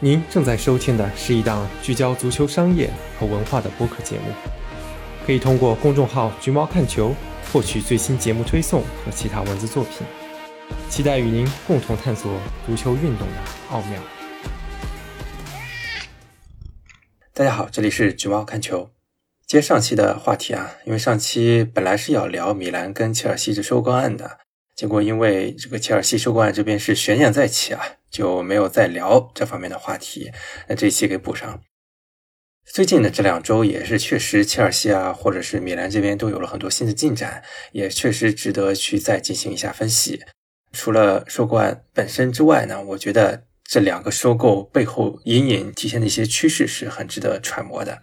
您正在收听的是一档聚焦足球商业和文化的播客节目，可以通过公众号“橘猫看球”获取最新节目推送和其他文字作品。期待与您共同探索足球运动的奥妙。大家好，这里是橘猫看球。接上期的话题啊，因为上期本来是要聊米兰跟切尔西的收购案的。结果因为这个切尔西收购案这边是悬念再起啊，就没有再聊这方面的话题。那这一期给补上。最近的这两周也是确实，切尔西啊，或者是米兰这边都有了很多新的进展，也确实值得去再进行一下分析。除了收购案本身之外呢，我觉得这两个收购背后隐隐体现的一些趋势是很值得揣摩的。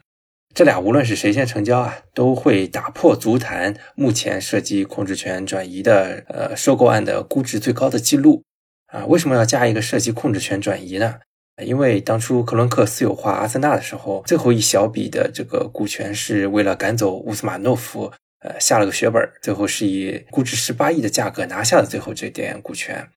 这俩无论是谁先成交啊，都会打破足坛目前涉及控制权转移的呃收购案的估值最高的记录啊。为什么要加一个涉及控制权转移呢？因为当初克伦克私有化阿森纳的时候，最后一小笔的这个股权是为了赶走乌斯马诺夫，呃下了个血本，最后是以估值十八亿的价格拿下了最后这点股权，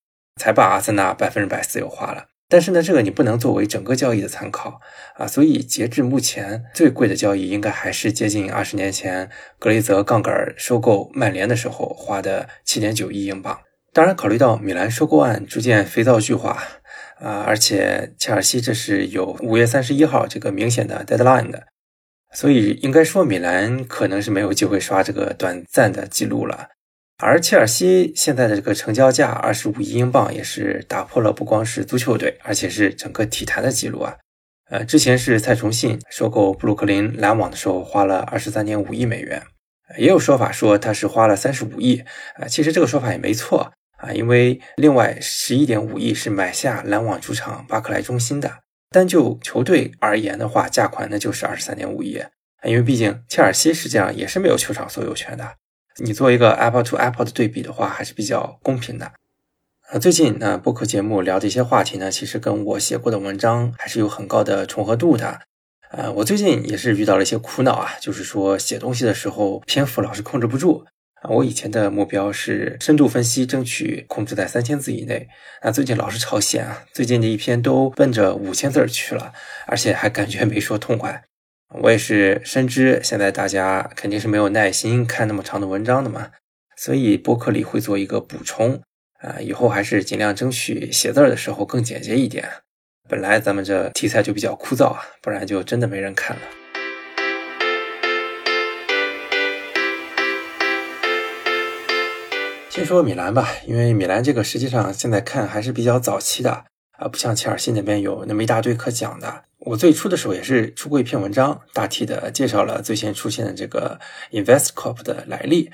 才把阿森纳百分之百私有化了。但是呢，这个你不能作为整个交易的参考啊，所以截至目前，最贵的交易应该还是接近二十年前格雷泽杠杆收购曼联的时候花的七点九亿英镑。当然，考虑到米兰收购案逐渐肥皂剧化啊，而且切尔西这是有五月三十一号这个明显的 deadline 的，所以应该说米兰可能是没有机会刷这个短暂的记录了。而切尔西现在的这个成交价二十五亿英镑，也是打破了不光是足球队，而且是整个体坛的记录啊！呃，之前是蔡崇信收购布鲁克林篮网的时候花了二十三点五亿美元，也有说法说他是花了三十五亿啊。其实这个说法也没错啊，因为另外十一点五亿是买下篮网主场巴克莱中心的。单就球队而言的话，价款那就是二十三点五亿，因为毕竟切尔西实际上也是没有球场所有权的。你做一个 Apple to Apple 的对比的话，还是比较公平的。呃，最近呢，播客节目聊的一些话题呢，其实跟我写过的文章还是有很高的重合度的。呃，我最近也是遇到了一些苦恼啊，就是说写东西的时候篇幅老是控制不住啊。我以前的目标是深度分析，争取控制在三千字以内，那最近老是超限啊，最近的一篇都奔着五千字去了，而且还感觉没说痛快。我也是深知，现在大家肯定是没有耐心看那么长的文章的嘛，所以播客里会做一个补充啊，以后还是尽量争取写字的时候更简洁一点。本来咱们这题材就比较枯燥啊，不然就真的没人看了。先说米兰吧，因为米兰这个实际上现在看还是比较早期的啊，不像切尔西那边有那么一大堆可讲的。我最初的时候也是出过一篇文章，大体的介绍了最先出现的这个 InvestCorp 的来历。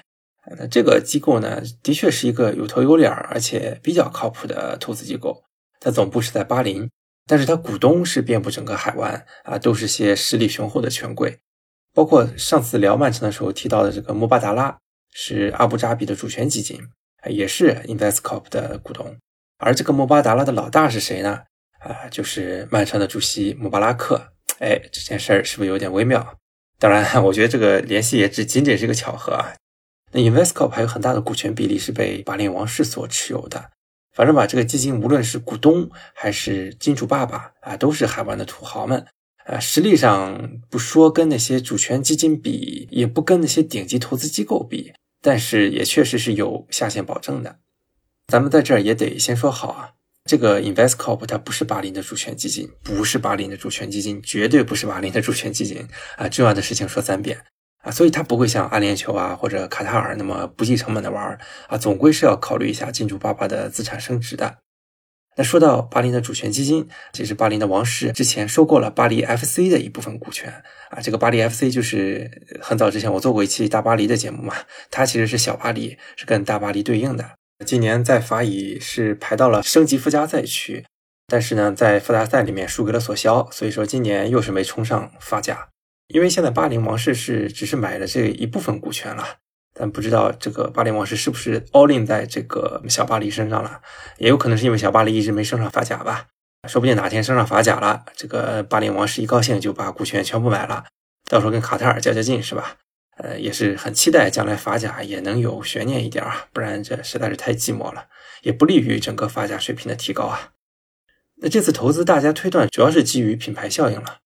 那这个机构呢，的确是一个有头有脸而且比较靠谱的投资机构。它总部是在巴林，但是它股东是遍布整个海湾啊，都是些实力雄厚的权贵。包括上次聊曼城的时候提到的这个穆巴达拉，是阿布扎比的主权基金，也是 InvestCorp 的股东。而这个穆巴达拉的老大是谁呢？啊，就是曼城的主席穆巴拉克，哎，这件事儿是不是有点微妙？当然，我觉得这个联系也只仅仅是一个巧合啊。那 Investco 还有很大的股权比例是被巴林王室所持有的。反正吧，这个基金无论是股东还是金主爸爸啊，都是海湾的土豪们。啊，实力上不说跟那些主权基金比，也不跟那些顶级投资机构比，但是也确实是有下限保证的。咱们在这儿也得先说好啊。这个 InvestCorp 它不是巴林的主权基金，不是巴林的主权基金，绝对不是巴林的主权基金啊！重要的事情说三遍啊！所以它不会像阿联酋啊或者卡塔尔那么不计成本的玩儿啊，总归是要考虑一下金主爸爸的资产升值的。那说到巴林的主权基金，其实巴林的王室之前收购了巴黎 FC 的一部分股权啊，这个巴黎 FC 就是很早之前我做过一期大巴黎的节目嘛，它其实是小巴黎，是跟大巴黎对应的。今年在法乙是排到了升级附加赛区，但是呢，在附加赛里面输给了索肖，所以说今年又是没冲上法甲。因为现在巴林王室是只是买了这一部分股权了，但不知道这个巴林王室是不是 all in 在这个小巴黎身上了，也有可能是因为小巴黎一直没升上法甲吧，说不定哪天升上法甲了，这个巴林王室一高兴就把股权全部买了，到时候跟卡塔尔较较劲是吧？呃，也是很期待将来法甲也能有悬念一点啊，不然这实在是太寂寞了，也不利于整个法甲水平的提高啊。那这次投资大家推断主要是基于品牌效应了。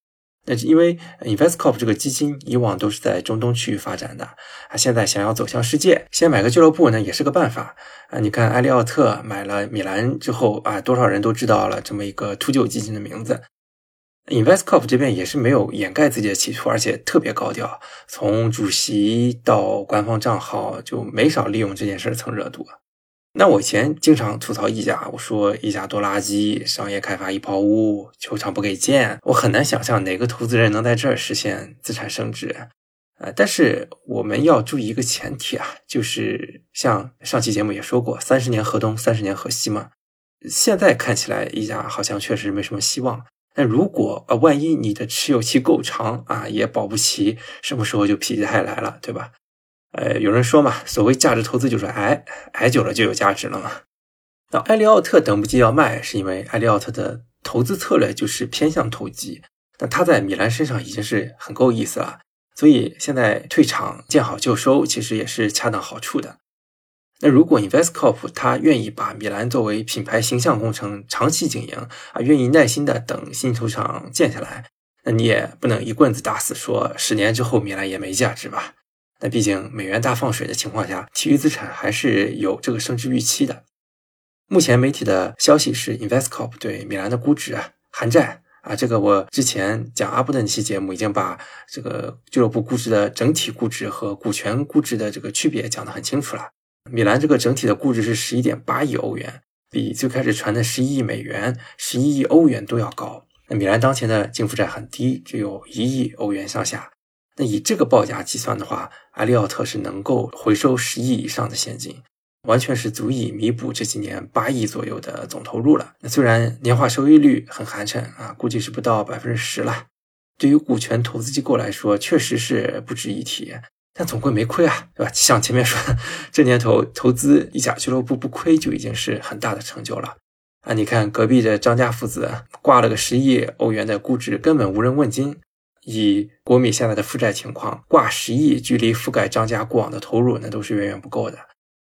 那因为 Investcorp 这个基金以往都是在中东区域发展的啊，现在想要走向世界，先买个俱乐部呢也是个办法啊。你看埃利奥特买了米兰之后啊，多少人都知道了这么一个秃鹫基金的名字。Investcorp 这边也是没有掩盖自己的企图，而且特别高调，从主席到官方账号就没少利用这件事蹭热度。那我以前经常吐槽一家，我说一家多垃圾，商业开发一泡污，球场不给建，我很难想象哪个投资人能在这儿实现资产升值。呃，但是我们要注意一个前提啊，就是像上期节目也说过，三十年河东，三十年河西嘛。现在看起来一家好像确实没什么希望。但如果呃，万一你的持有期够长啊，也保不齐什么时候就否极泰来了，对吧？呃，有人说嘛，所谓价值投资就是挨挨久了就有价值了嘛。那埃利奥特等不及要卖，是因为埃利奥特的投资策略就是偏向投机。那他在米兰身上已经是很够意思了，所以现在退场见好就收，其实也是恰当好处的。那如果 Investcorp 他愿意把米兰作为品牌形象工程长期经营啊，愿意耐心的等新球场建下来，那你也不能一棍子打死说十年之后米兰也没价值吧？那毕竟美元大放水的情况下，体育资产还是有这个升值预期的。目前媒体的消息是，Investcorp 对米兰的估值啊，含债啊，这个我之前讲阿布的那期节目已经把这个俱乐部估值的整体估值和股权估值的这个区别讲得很清楚了。米兰这个整体的估值是十一点八亿欧元，比最开始传的十一亿美元、十一亿欧元都要高。那米兰当前的净负债很低，只有一亿欧元上下。那以这个报价计算的话，埃利奥特是能够回收十亿以上的现金，完全是足以弥补这几年八亿左右的总投入了。那虽然年化收益率很寒碜啊，估计是不到百分之十了，对于股权投资机构来说，确实是不值一提，但总归没亏啊，对吧？像前面说的，这年头投资一家俱乐部不亏就已经是很大的成就了啊！你看隔壁的张家父子挂了个十亿欧元的估值，根本无人问津。以国米现在的负债情况，挂十亿，距离覆盖张家过往的投入那都是远远不够的。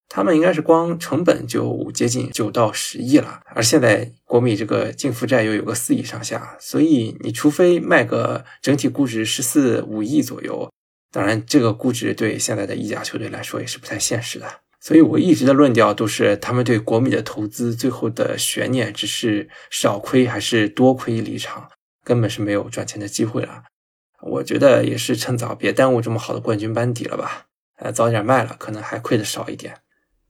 他们应该是光成本就接近九到十亿了，而现在国米这个净负债又有个四亿上下，所以你除非卖个整体估值十四五亿左右，当然这个估值对现在的意甲球队来说也是不太现实的。所以我一直的论调都是，他们对国米的投资最后的悬念只是少亏还是多亏离场，根本是没有赚钱的机会了。我觉得也是趁早，别耽误这么好的冠军班底了吧？呃，早点卖了，可能还亏的少一点。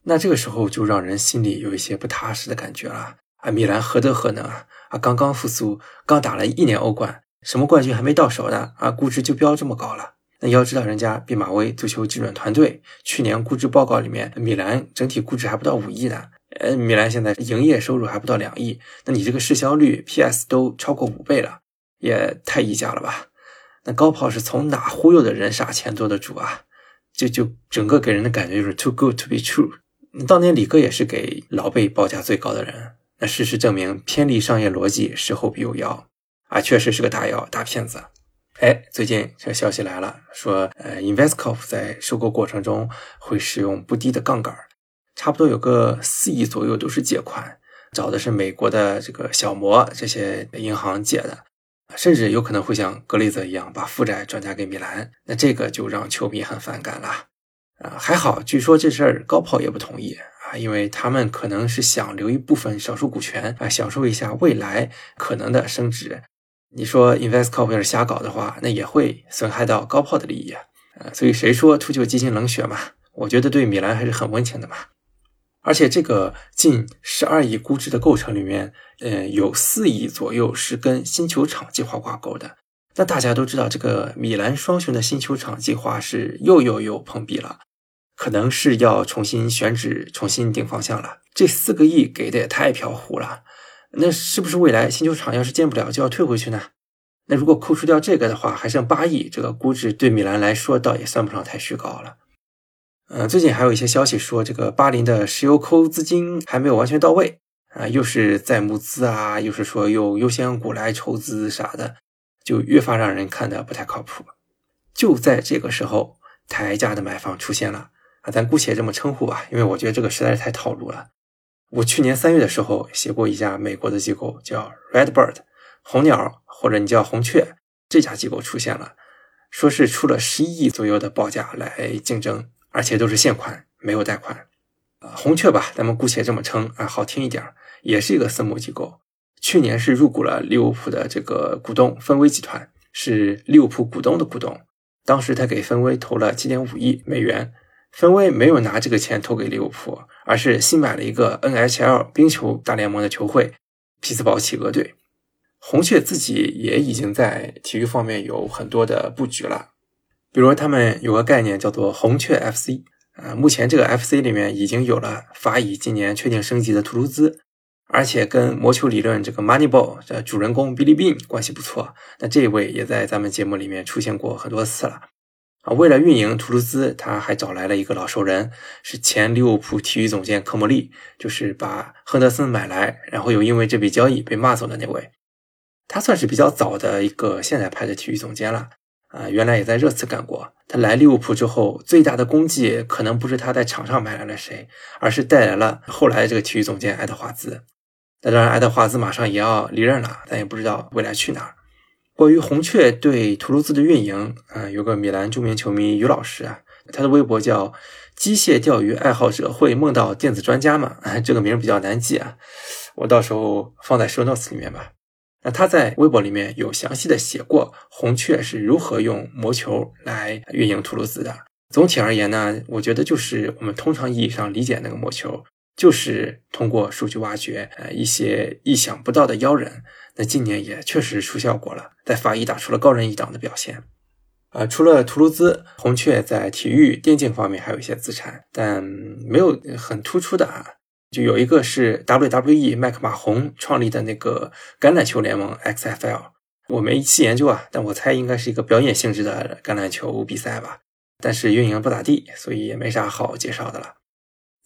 那这个时候就让人心里有一些不踏实的感觉了。啊，米兰何德何能啊？啊，刚刚复苏，刚打了一年欧冠，什么冠军还没到手呢？啊，估值就飙这么高了。那要知道，人家毕马威足球基准团队去年估值报告里面，米兰整体估值还不到五亿呢。呃，米兰现在营业收入还不到两亿，那你这个市销率 PS 都超过五倍了，也太溢价了吧？那高炮是从哪忽悠的人傻钱多的主啊？就就整个给人的感觉就是 too good to be true。当年李哥也是给老贝报价最高的人。那事实证明，偏离商业逻辑，事后必有妖啊，确实是个大妖大骗子。哎，最近这消息来了，说呃，Investco 在收购过程中会使用不低的杠杆，差不多有个四亿左右都是借款，找的是美国的这个小摩这些银行借的。甚至有可能会像格雷泽一样把负债转嫁给米兰，那这个就让球迷很反感了。啊，还好，据说这事儿高炮也不同意啊，因为他们可能是想留一部分少数股权啊，享受一下未来可能的升值。你说 Investcorp 要是瞎搞的话，那也会损害到高炮的利益啊。所以谁说秃鹫基金冷血嘛？我觉得对米兰还是很温情的嘛。而且这个近十二亿估值的构成里面，呃，有四亿左右是跟新球场计划挂钩的。那大家都知道，这个米兰双雄的新球场计划是又又又碰壁了，可能是要重新选址、重新定方向了。这四个亿给的也太飘忽了。那是不是未来新球场要是建不了，就要退回去呢？那如果扣除掉这个的话，还剩八亿，这个估值对米兰来说倒也算不上太虚高了。嗯，最近还有一些消息说，这个巴林的石油抠资金还没有完全到位啊，又是在募资啊，又是说用优先股来筹资啥的，就越发让人看的不太靠谱。就在这个时候，抬价的买方出现了啊，咱姑且这么称呼吧，因为我觉得这个实在是太套路了。我去年三月的时候写过一家美国的机构叫 Redbird 红鸟，或者你叫红雀，这家机构出现了，说是出了十一亿左右的报价来竞争，而且都是现款，没有贷款。啊，红雀吧，咱们姑且这么称啊，好听一点，也是一个私募机构，去年是入股了利物浦的这个股东分威集团，是利物浦股东的股东。当时他给分威投了七点五亿美元，分威没有拿这个钱投给利物浦，而是新买了一个 NHL 冰球大联盟的球会匹兹堡企鹅队。红雀自己也已经在体育方面有很多的布局了，比如他们有个概念叫做红雀 FC。呃，目前这个 FC 里面已经有了法乙今年确定升级的图卢兹，而且跟魔球理论这个 Moneyball 的主人公 Billy Bean 关系不错。那这一位也在咱们节目里面出现过很多次了。啊，为了运营图卢兹，他还找来了一个老熟人，是前利物浦体育总监科莫利，就是把亨德森买来，然后又因为这笔交易被骂走的那位。他算是比较早的一个现代派的体育总监了。啊，原来也在热刺干过。他来利物浦之后，最大的功绩可能不是他在场上买来了谁，而是带来了后来这个体育总监爱德华兹。那当然，爱德华兹马上也要离任了，咱也不知道未来去哪儿。关于红雀对图卢兹的运营，啊，有个米兰著名球迷于老师啊，他的微博叫“机械钓鱼爱好者会梦到电子专家”嘛，这个名比较难记啊，我到时候放在 show notes 里面吧。那他在微博里面有详细的写过红雀是如何用魔球来运营图卢兹的。总体而言呢，我觉得就是我们通常意义上理解那个魔球，就是通过数据挖掘，呃，一些意想不到的妖人。那今年也确实出效果了，在法医打出了高人一档的表现。啊，除了图卢兹，红雀在体育电竞方面还有一些资产，但没有很突出的啊。就有一个是 WWE 麦克马洪创立的那个橄榄球联盟 XFL，我没细研究啊，但我猜应该是一个表演性质的橄榄球比赛吧。但是运营不咋地，所以也没啥好介绍的了。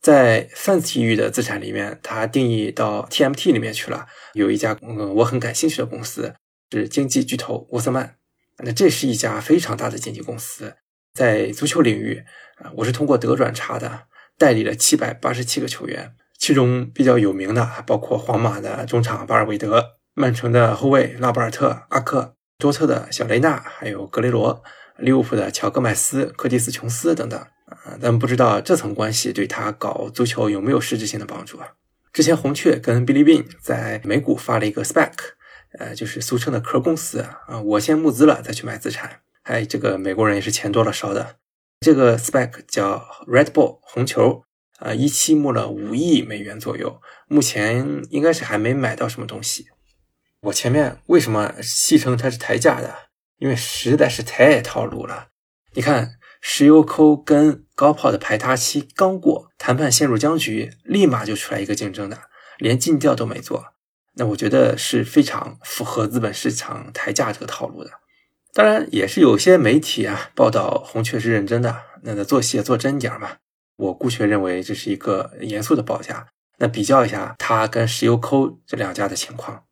在泛体育的资产里面，它定义到 TMT 里面去了。有一家嗯我很感兴趣的公司是经济巨头沃瑟曼，那这是一家非常大的经纪公司，在足球领域啊，我是通过德转查的，代理了七百八十七个球员。其中比较有名的包括皇马的中场巴尔韦德、曼城的后卫拉波尔特、阿克、多特的小雷纳，还有格雷罗、利物浦的乔戈麦斯、柯蒂斯琼斯等等。啊，咱们不知道这层关系对他搞足球有没有实质性的帮助啊？之前红雀跟 Billy Bean 在美股发了一个 SPAC，呃，就是俗称的壳公司啊，我先募资了再去买资产。哎，这个美国人也是钱多了烧的。这个 SPAC 叫 Red Bull 红球。啊，一期募了五亿美元左右，目前应该是还没买到什么东西。我前面为什么戏称它是抬价的？因为实在是太套路了。你看，石油抠跟高炮的排他期刚过，谈判陷入僵局，立马就出来一个竞争的，连尽调都没做。那我觉得是非常符合资本市场抬价这个套路的。当然，也是有些媒体啊报道红雀是认真的，那做戏也做真点嘛。我姑且认为这是一个严肃的报价。那比较一下它跟石油抠这两家的情况。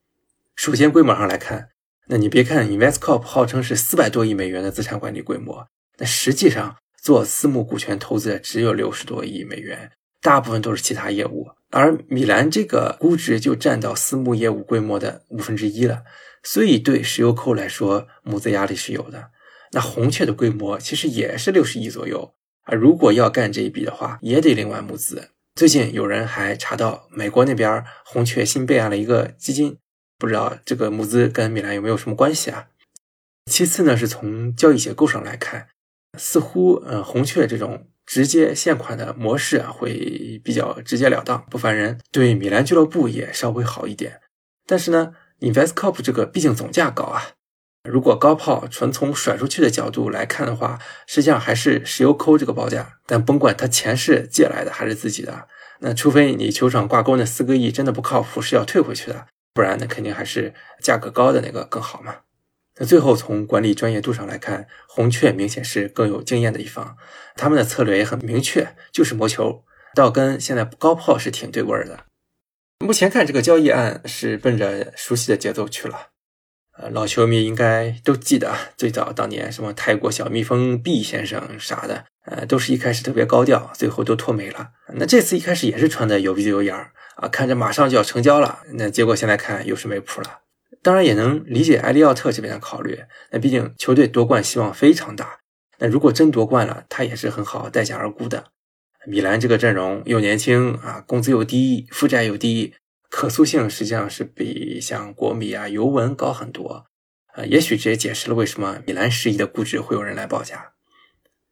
首先规模上来看，那你别看 Investcorp 号称是四百多亿美元的资产管理规模，那实际上做私募股权投资的只有六十多亿美元，大部分都是其他业务。而米兰这个估值就占到私募业务规模的五分之一了，所以对石油抠来说，募资压力是有的。那红雀的规模其实也是六十亿左右。啊，如果要干这一笔的话，也得另外募资。最近有人还查到美国那边红雀新备案了一个基金，不知道这个募资跟米兰有没有什么关系啊？其次呢，是从交易结构上来看，似乎呃红雀这种直接现款的模式啊，会比较直截了当，不烦人，对米兰俱乐部也稍微好一点。但是呢，Investcop 这个毕竟总价高啊。如果高炮纯从甩出去的角度来看的话，实际上还是石油抠这个报价。但甭管他钱是借来的还是自己的，那除非你球场挂钩那四个亿真的不靠谱，是要退回去的，不然那肯定还是价格高的那个更好嘛。那最后从管理专业度上来看，红雀明显是更有经验的一方，他们的策略也很明确，就是磨球，倒跟现在高炮是挺对味儿的。目前看这个交易案是奔着熟悉的节奏去了。呃，老球迷应该都记得，最早当年什么泰国小蜜蜂 B 先生啥的，呃，都是一开始特别高调，最后都脱媒了。那这次一开始也是穿的有鼻子有眼儿啊，看着马上就要成交了，那结果现在看又是没谱了。当然也能理解埃利奥特这边的考虑，那毕竟球队夺冠希望非常大。那如果真夺冠了，他也是很好待价而沽的。米兰这个阵容又年轻啊，工资又低，负债又低，可塑性实际上是比像国米啊、尤文高很多。呃，也许这也解释了为什么米兰十亿的估值会有人来报价。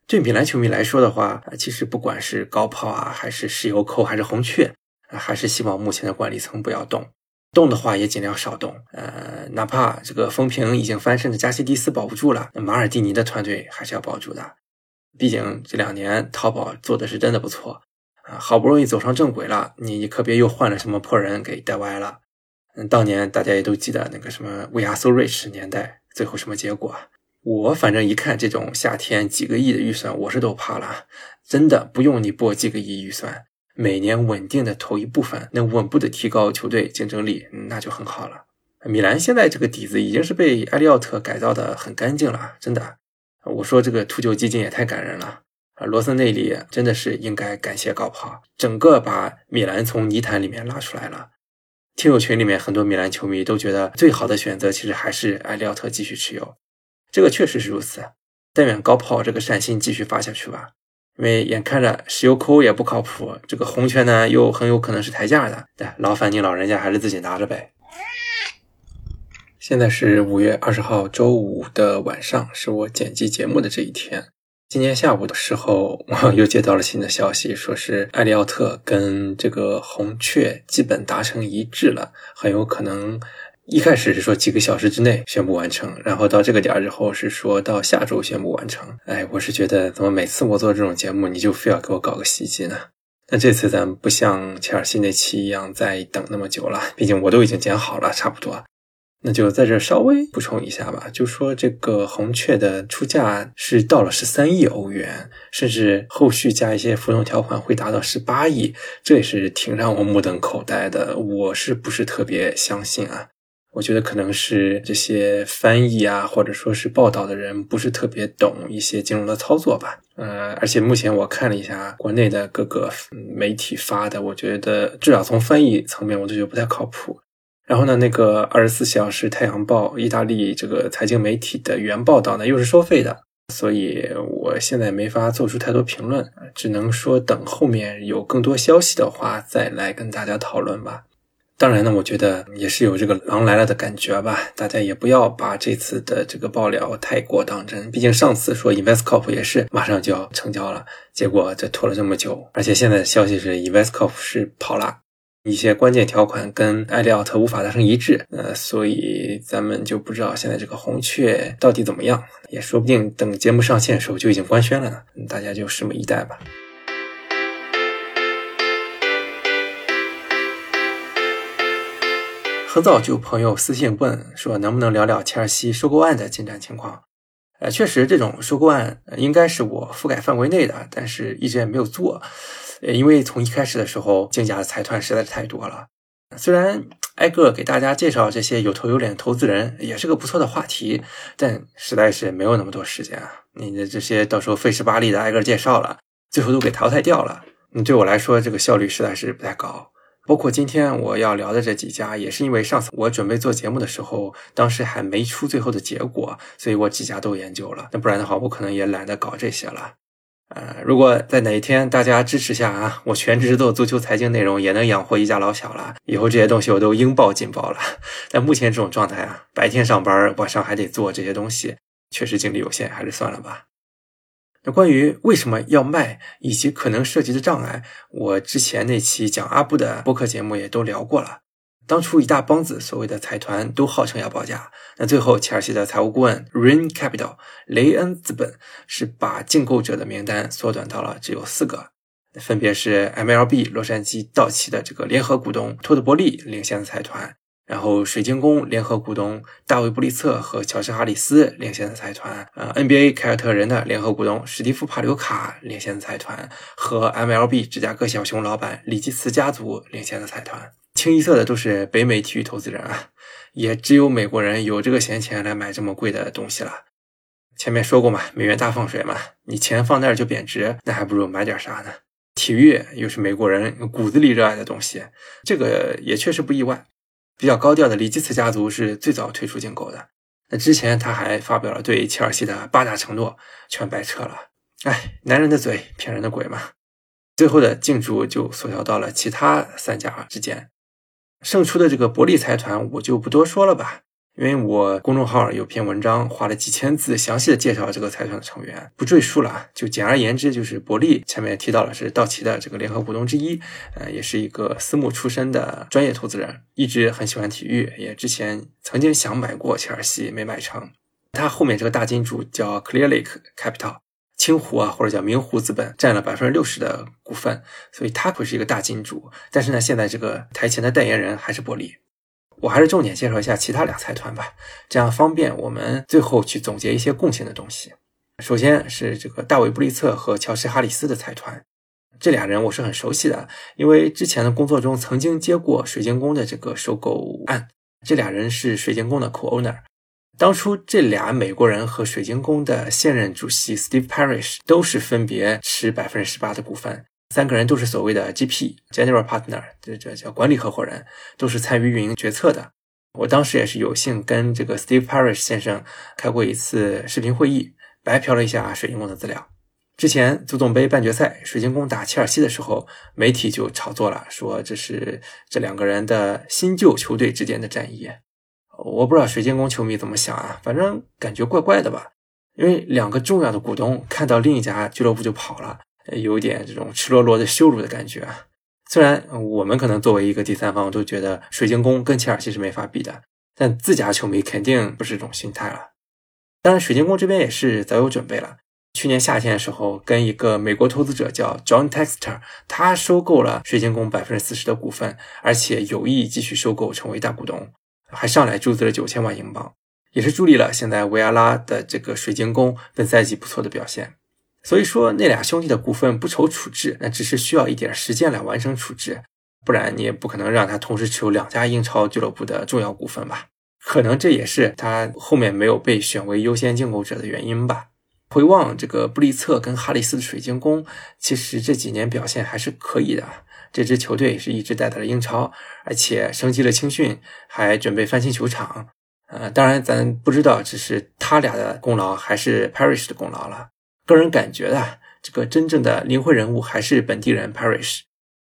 对米兰球迷来说的话，其实不管是高炮啊，还是石油扣，还是红雀，还是希望目前的管理层不要动，动的话也尽量少动。呃，哪怕这个风评已经翻身的加西蒂斯保不住了，马尔蒂尼的团队还是要保住的。毕竟这两年淘宝做的是真的不错啊，好不容易走上正轨了，你可别又换了什么破人给带歪了。嗯，当年大家也都记得那个什么 We Are So Rich 年代，最后什么结果？我反正一看这种夏天几个亿的预算，我是都怕了。真的不用你拨几个亿预算，每年稳定的投一部分，能稳步的提高球队竞争力，那就很好了。米兰现在这个底子已经是被埃利奥特改造的很干净了，真的。我说这个秃鹫基金也太感人了啊！罗森内里真的是应该感谢高炮，整个把米兰从泥潭里面拉出来了。听友群里面很多米兰球迷都觉得最好的选择其实还是埃利奥特继续持有，这个确实是如此。但愿高炮这个善心继续发下去吧，因为眼看着石油抠也不靠谱，这个红圈呢又很有可能是抬价的，对，劳烦你老人家还是自己拿着呗。现在是五月二十号周五的晚上，是我剪辑节目的这一天。今天下午的时候，我又接到了新的消息，说是艾利奥特跟这个红雀基本达成一致了，很有可能一开始是说几个小时之内宣布完成，然后到这个点儿之后是说到下周宣布完成。哎，我是觉得怎么每次我做这种节目，你就非要给我搞个袭击呢？那这次咱不像切尔西那期一样再等那么久了，毕竟我都已经剪好了，差不多。那就在这稍微补充一下吧，就说这个红雀的出价是到了十三亿欧元，甚至后续加一些浮动条款会达到十八亿，这也是挺让我目瞪口呆的。我是不是特别相信啊？我觉得可能是这些翻译啊，或者说是报道的人不是特别懂一些金融的操作吧。呃，而且目前我看了一下国内的各个媒体发的，我觉得至少从翻译层面，我都觉得不太靠谱。然后呢，那个二十四小时太阳报，意大利这个财经媒体的原报道呢，又是收费的，所以我现在没法做出太多评论，只能说等后面有更多消息的话，再来跟大家讨论吧。当然呢，我觉得也是有这个狼来了的感觉吧，大家也不要把这次的这个爆料太过当真，毕竟上次说 Investcorp 也是马上就要成交了，结果这拖了这么久，而且现在消息是 Investcorp 是跑了。一些关键条款跟艾利奥特无法达成一致，呃，所以咱们就不知道现在这个红雀到底怎么样，也说不定等节目上线的时候就已经官宣了呢，大家就拭目以待吧。很早就有朋友私信问说，能不能聊聊切尔西收购案的进展情况？呃，确实这种收购案应该是我覆盖范围内的，但是一直也没有做。因为从一开始的时候，竞价的财团实在是太多了。虽然挨个给大家介绍这些有头有脸投资人也是个不错的话题，但实在是没有那么多时间啊！你的这些到时候费时巴力的挨个介绍了，最后都给淘汰掉了。你对我来说，这个效率实在是不太高。包括今天我要聊的这几家，也是因为上次我准备做节目的时候，当时还没出最后的结果，所以我几家都研究了。那不然的话，我可能也懒得搞这些了。呃，如果在哪一天大家支持下啊，我全职做足球财经内容也能养活一家老小了。以后这些东西我都应报尽报了。但目前这种状态啊，白天上班，晚上还得做这些东西，确实精力有限，还是算了吧。那关于为什么要卖以及可能涉及的障碍，我之前那期讲阿布的播客节目也都聊过了。当初一大帮子所谓的财团都号称要报价，那最后切尔西的财务顾问 Rain Capital 雷恩资本是把竞购者的名单缩短到了只有四个，分别是 MLB 洛杉矶道奇的这个联合股东托德伯利领衔的财团，然后水晶宫联合股东大卫布利策和乔治哈里斯领衔的财团，呃 NBA 凯尔特人的联合股东史蒂夫帕留卡领衔的财团和 MLB 芝加哥小熊老板里基茨家族领衔的财团。清一色的都是北美体育投资人啊，也只有美国人有这个闲钱来买这么贵的东西了。前面说过嘛，美元大放水嘛，你钱放那儿就贬值，那还不如买点啥呢？体育又是美国人骨子里热爱的东西，这个也确实不意外。比较高调的里基茨家族是最早退出竞购的，那之前他还发表了对切尔西的八大承诺，全白扯了。哎，男人的嘴骗人的鬼嘛。最后的竞逐就缩小到了其他三家之间，胜出的这个伯利财团我就不多说了吧。因为我公众号有篇文章，花了几千字，详细的介绍这个财团的成员，不赘述了。就简而言之，就是伯利前面提到了是道奇的这个联合股东之一，呃，也是一个私募出身的专业投资人，一直很喜欢体育，也之前曾经想买过切尔西，没买成。他后面这个大金主叫 Clear Lake Capital，青湖啊，或者叫明湖资本，占了百分之六十的股份，所以他会是一个大金主。但是呢，现在这个台前的代言人还是伯利。我还是重点介绍一下其他俩财团吧，这样方便我们最后去总结一些共性的东西。首先是这个大卫·布利策和乔什·哈里斯的财团，这俩人我是很熟悉的，因为之前的工作中曾经接过水晶宫的这个收购案。这俩人是水晶宫的 co-owner，当初这俩美国人和水晶宫的现任主席 Steve Parish 都是分别持百分之十八的股份。三个人都是所谓的 GP（General Partner），这这叫管理合伙人，都是参与运营决策的。我当时也是有幸跟这个 Steve Parish 先生开过一次视频会议，白嫖了一下水晶宫的资料。之前足总杯半决赛，水晶宫打切尔西的时候，媒体就炒作了，说这是这两个人的新旧球队之间的战役。我不知道水晶宫球迷怎么想啊，反正感觉怪怪的吧。因为两个重要的股东看到另一家俱乐部就跑了。有点这种赤裸裸的羞辱的感觉啊！虽然我们可能作为一个第三方都觉得水晶宫跟切尔西是没法比的，但自家球迷肯定不是这种心态了。当然，水晶宫这边也是早有准备了。去年夏天的时候，跟一个美国投资者叫 John Texter，他收购了水晶宫百分之四十的股份，而且有意继续收购成为大股东，还上来注资了九千万英镑，也是助力了现在维阿拉的这个水晶宫本赛季不错的表现。所以说，那俩兄弟的股份不愁处置，那只是需要一点时间来完成处置，不然你也不可能让他同时持有两家英超俱乐部的重要股份吧？可能这也是他后面没有被选为优先竞购者的原因吧。回望这个布利策跟哈里斯的水晶宫，其实这几年表现还是可以的。这支球队是一直带到了英超，而且升级了青训，还准备翻新球场。呃，当然咱不知道这是他俩的功劳还是 Parish 的功劳了。个人感觉的，这个真正的灵魂人物还是本地人 Parish。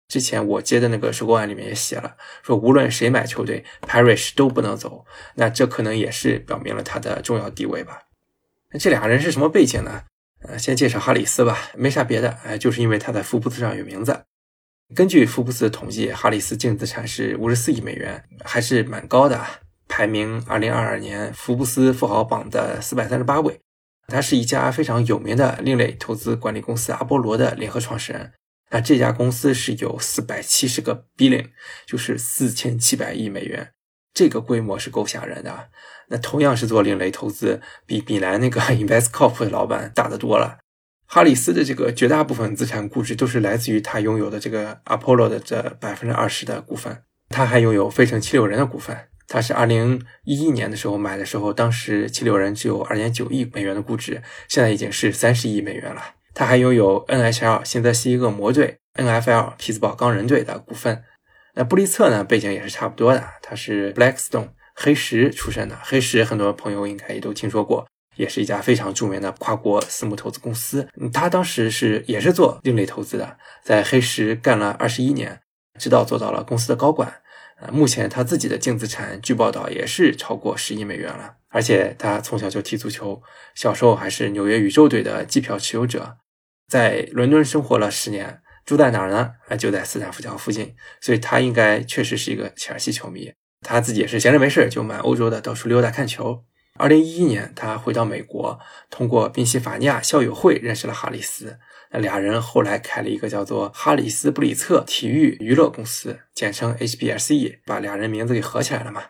之前我接的那个收购案里面也写了，说无论谁买球队，Parish 都不能走。那这可能也是表明了他的重要地位吧。那这俩人是什么背景呢？呃，先介绍哈里斯吧，没啥别的，哎，就是因为他在福布斯上有名字。根据福布斯的统计，哈里斯净资产是五十四亿美元，还是蛮高的，排名二零二二年福布斯富豪榜的四百三十八位。他是一家非常有名的另类投资管理公司阿波罗的联合创始人。那这家公司是有四百七十个 billion，就是四千七百亿美元，这个规模是够吓人的。那同样是做另类投资，比比兰那个 InvestCorp 的老板大得多了。哈里斯的这个绝大部分资产估值都是来自于他拥有的这个 Apollo 的这百分之二十的股份，他还拥有费城七六人的股份。他是二零一一年的时候买的时候，当时七六人只有二点九亿美元的估值，现在已经是三十亿美元了。他还拥有 NHL 新泽西恶魔队、NFL 匹兹堡钢人队的股份。那布利策呢，背景也是差不多的，他是 Blackstone 黑石出身的。黑石很多朋友应该也都听说过，也是一家非常著名的跨国私募投资公司。他当时是也是做另类投资的，在黑石干了二十一年，直到做到了公司的高管。啊，目前他自己的净资产，据报道也是超过十亿美元了。而且他从小就踢足球，小时候还是纽约宇宙队的机票持有者，在伦敦生活了十年，住在哪儿呢？啊，就在斯坦福桥附近。所以他应该确实是一个切尔西球迷。他自己也是闲着没事就满欧洲的到处溜达看球。二零一一年，他回到美国，通过宾夕法尼亚校友会认识了哈里斯。那俩人后来开了一个叫做哈里斯布里策体育娱乐公司，简称 HBSE，把俩人名字给合起来了嘛。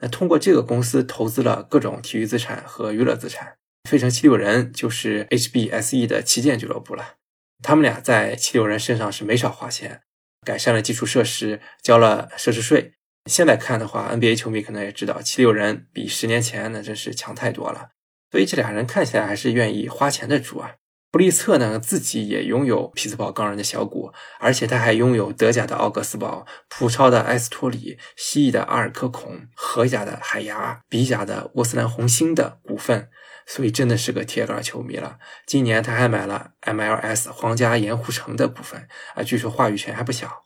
那通过这个公司投资了各种体育资产和娱乐资产，费城七六人就是 HBSE 的旗舰俱乐部了。他们俩在七六人身上是没少花钱，改善了基础设施，交了奢侈税。现在看的话，NBA 球迷可能也知道，七六人比十年前那真是强太多了。所以这俩人看起来还是愿意花钱的主啊。布利策呢自己也拥有匹兹堡钢人的小股，而且他还拥有德甲的奥格斯堡、葡超的埃斯托里、西乙的阿尔科孔、荷甲的海牙、比甲的沃斯兰红星的股份，所以真的是个铁杆球迷了。今年他还买了 MLS 皇家盐湖城的股份啊，据说话语权还不小。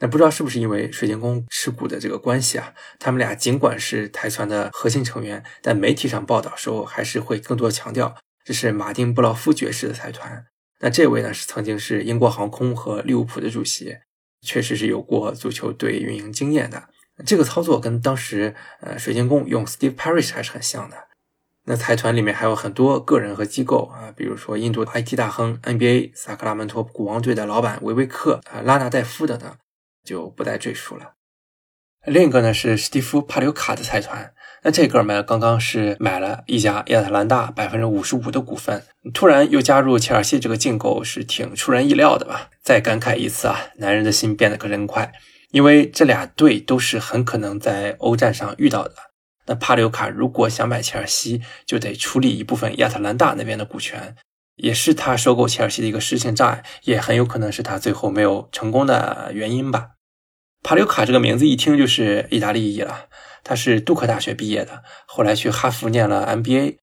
那不知道是不是因为水晶宫持股的这个关系啊？他们俩尽管是台船的核心成员，但媒体上报道时候还是会更多强调。这是马丁·布劳夫爵士的财团。那这位呢，是曾经是英国航空和利物浦的主席，确实是有过足球队运营经验的。这个操作跟当时呃水晶宫用 Steve Parish 还是很像的。那财团里面还有很多个人和机构啊，比如说印度 IT 大亨、NBA 萨克拉门托古王队的老板维维克啊、拉纳代夫等等，就不再赘述了。另一个呢是史蒂夫·帕留卡的财团。那这哥们刚刚是买了一家亚特兰大百分之五十五的股份，突然又加入切尔西这个竞购是挺出人意料的吧？再感慨一次啊，男人的心变得可真快，因为这俩队都是很可能在欧战上遇到的。那帕留卡如果想买切尔西，就得处理一部分亚特兰大那边的股权，也是他收购切尔西的一个事情障碍，也很有可能是他最后没有成功的原因吧。帕留卡这个名字一听就是意大利裔了。他是杜克大学毕业的，后来去哈佛念了 MBA，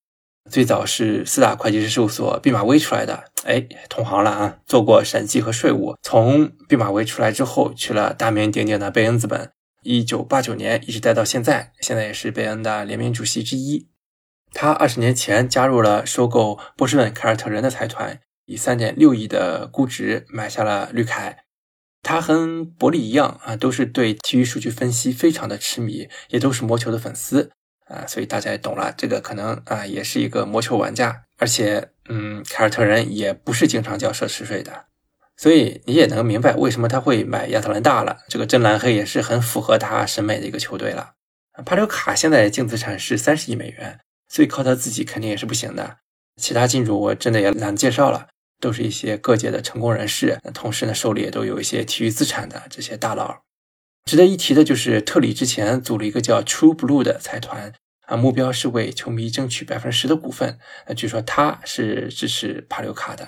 最早是四大会计师事务所毕马威出来的，哎，同行了啊，做过审计和税务。从毕马威出来之后，去了大名鼎鼎的贝恩资本，一九八九年一直待到现在，现在也是贝恩的联名主席之一。他二十年前加入了收购波士顿凯尔特人的财团，以三点六亿的估值买下了绿凯。他和伯利一样啊，都是对体育数据分析非常的痴迷，也都是魔球的粉丝啊，所以大家也懂了，这个可能啊也是一个魔球玩家，而且嗯，凯尔特人也不是经常交奢侈税的，所以你也能明白为什么他会买亚特兰大了。这个真蓝黑也是很符合他审美的一个球队了。帕留卡现在净资产是三十亿美元，所以靠他自己肯定也是不行的。其他金主我真的也懒得介绍了。都是一些各界的成功人士，同时呢，手里也都有一些体育资产的这些大佬。值得一提的就是特里之前组了一个叫 True Blue 的财团啊，目标是为球迷争取百分之十的股份。据说他是支持帕留卡的，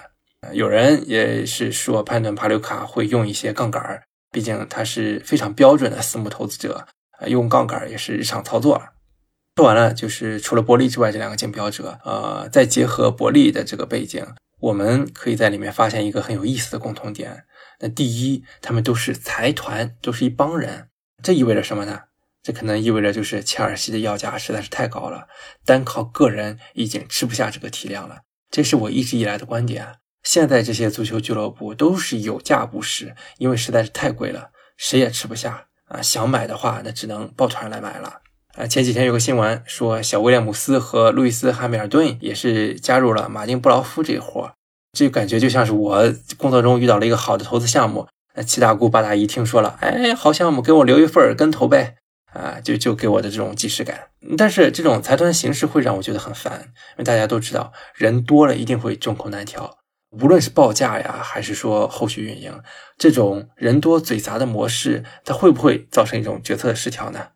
有人也是说判断帕留卡会用一些杠杆儿，毕竟他是非常标准的私募投资者啊，用杠杆儿也是日常操作。说完了，就是除了伯利之外这两个竞标者，呃，再结合伯利的这个背景。我们可以在里面发现一个很有意思的共同点。那第一，他们都是财团，都是一帮人。这意味着什么呢？这可能意味着就是切尔西的要价实在是太高了，单靠个人已经吃不下这个体量了。这是我一直以来的观点。现在这些足球俱乐部都是有价不市，因为实在是太贵了，谁也吃不下啊。想买的话，那只能抱团来买了。啊，前几天有个新闻说，小威廉姆斯和路易斯汉密尔顿也是加入了马丁布劳夫这一伙，这感觉就像是我工作中遇到了一个好的投资项目。那七大姑八大姨听说了，哎，好项目，给我留一份跟投呗，啊，就就给我的这种即视感。但是这种财团形式会让我觉得很烦，因为大家都知道，人多了一定会众口难调，无论是报价呀，还是说后续运营，这种人多嘴杂的模式，它会不会造成一种决策失调呢？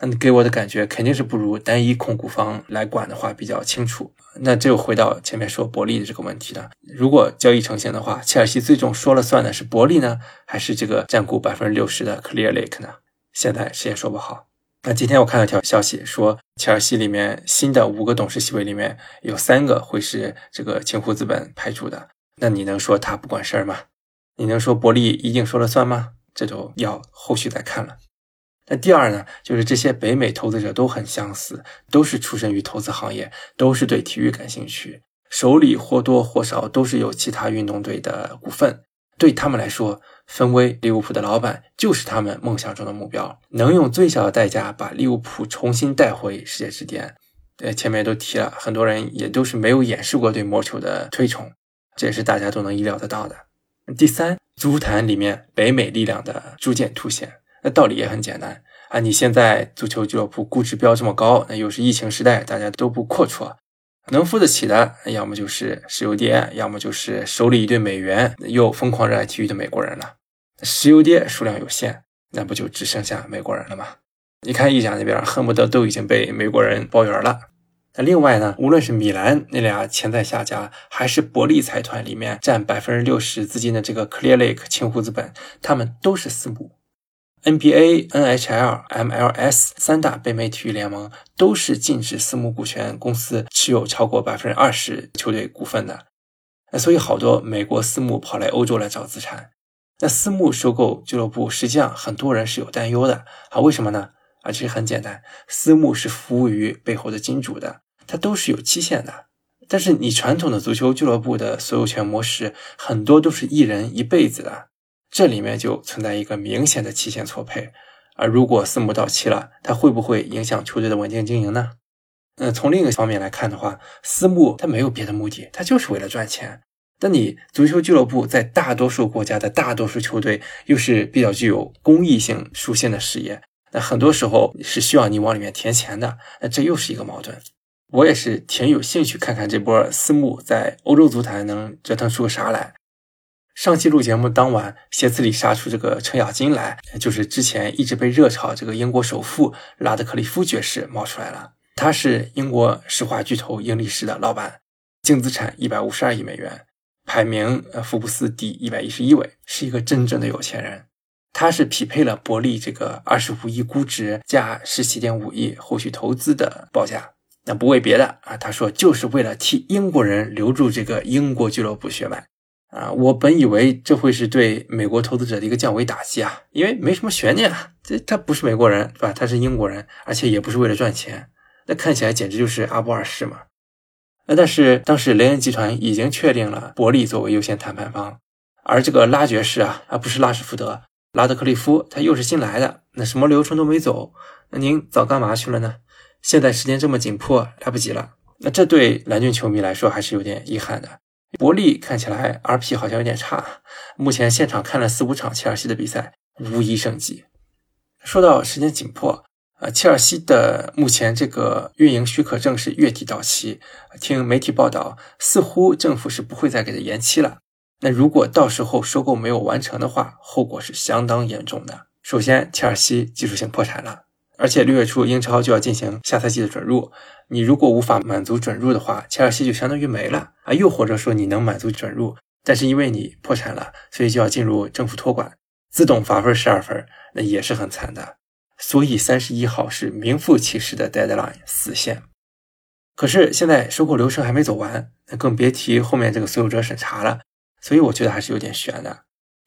嗯，给我的感觉肯定是不如单一控股方来管的话比较清楚。那这又回到前面说伯利的这个问题了。如果交易成型的话，切尔西最终说了算的是伯利呢，还是这个占股百分之六十的 Clear Lake 呢？现在谁也说不好。那今天我看到一条消息，说切尔西里面新的五个董事席位里面有三个会是这个清湖资本派出的。那你能说他不管事儿吗？你能说伯利一定说了算吗？这就要后续再看了。那第二呢，就是这些北美投资者都很相似，都是出身于投资行业，都是对体育感兴趣，手里或多或少都是有其他运动队的股份。对他们来说，分威利物浦的老板就是他们梦想中的目标，能用最小的代价把利物浦重新带回世界之巅。呃，前面都提了，很多人也都是没有掩饰过对魔球的推崇，这也是大家都能意料得到的。第三，足坛里面北美力量的逐渐凸显。那道理也很简单啊！你现在足球俱乐部估值标这么高，那又是疫情时代，大家都不阔绰，能付得起的，要么就是石油爹，要么就是手里一堆美元又疯狂热爱体育的美国人了。石油爹数量有限，那不就只剩下美国人了吗？你看意甲那边恨不得都已经被美国人包圆了。那另外呢，无论是米兰那俩潜在下家，还是伯利财团里面占百分之六十资金的这个 Clear Lake 青湖资本，他们都是私募。NBA、NHL、MLS 三大北美体育联盟都是禁止私募股权公司持有超过百分之二十球队股份的。那所以好多美国私募跑来欧洲来找资产。那私募收购俱乐部，实际上很多人是有担忧的啊？为什么呢？啊，其实很简单，私募是服务于背后的金主的。它都是有期限的，但是你传统的足球俱乐部的所有权模式很多都是一人一辈子的，这里面就存在一个明显的期限错配。而如果私募到期了，它会不会影响球队的稳定经营呢？那从另一个方面来看的话，私募它没有别的目的，它就是为了赚钱。但你足球俱乐部在大多数国家的大多数球队又是比较具有公益性属性的事业，那很多时候是需要你往里面填钱的，那这又是一个矛盾。我也是挺有兴趣看看这波私募在欧洲足坛能折腾出个啥来。上期录节目当晚，鞋子里杀出这个程咬金来，就是之前一直被热炒这个英国首富拉德克利夫爵士冒出来了。他是英国石化巨头英力士的老板，净资产一百五十二亿美元，排名呃福布斯第一百一十一位，是一个真正的有钱人。他是匹配了伯利这个二十五亿估值加十七点五亿后续投资的报价。那不为别的啊，他说就是为了替英国人留住这个英国俱乐部血脉啊。我本以为这会是对美国投资者的一个降维打击啊，因为没什么悬念啊，这他不是美国人对吧？他是英国人，而且也不是为了赚钱，那看起来简直就是阿布二世嘛。那但是当时雷恩集团已经确定了伯利作为优先谈判方，而这个拉爵士啊，啊不是拉什福德，拉德克利夫他又是新来的，那什么流程都没走，那您早干嘛去了呢？现在时间这么紧迫，来不及了。那这对蓝军球迷来说还是有点遗憾的。伯利看起来 RP 好像有点差，目前现场看了四五场切尔西的比赛，无一胜绩。说到时间紧迫，呃，切尔西的目前这个运营许可证是月底到期，听媒体报道，似乎政府是不会再给他延期了。那如果到时候收购没有完成的话，后果是相当严重的。首先，切尔西技术性破产了。而且六月初英超就要进行下赛季的准入，你如果无法满足准入的话，切尔西就相当于没了啊。又或者说你能满足准入，但是因为你破产了，所以就要进入政府托管，自动罚分十二分，那也是很惨的。所以三十一号是名副其实的 deadline 死线。可是现在收购流程还没走完，那更别提后面这个所有者审查了。所以我觉得还是有点悬的。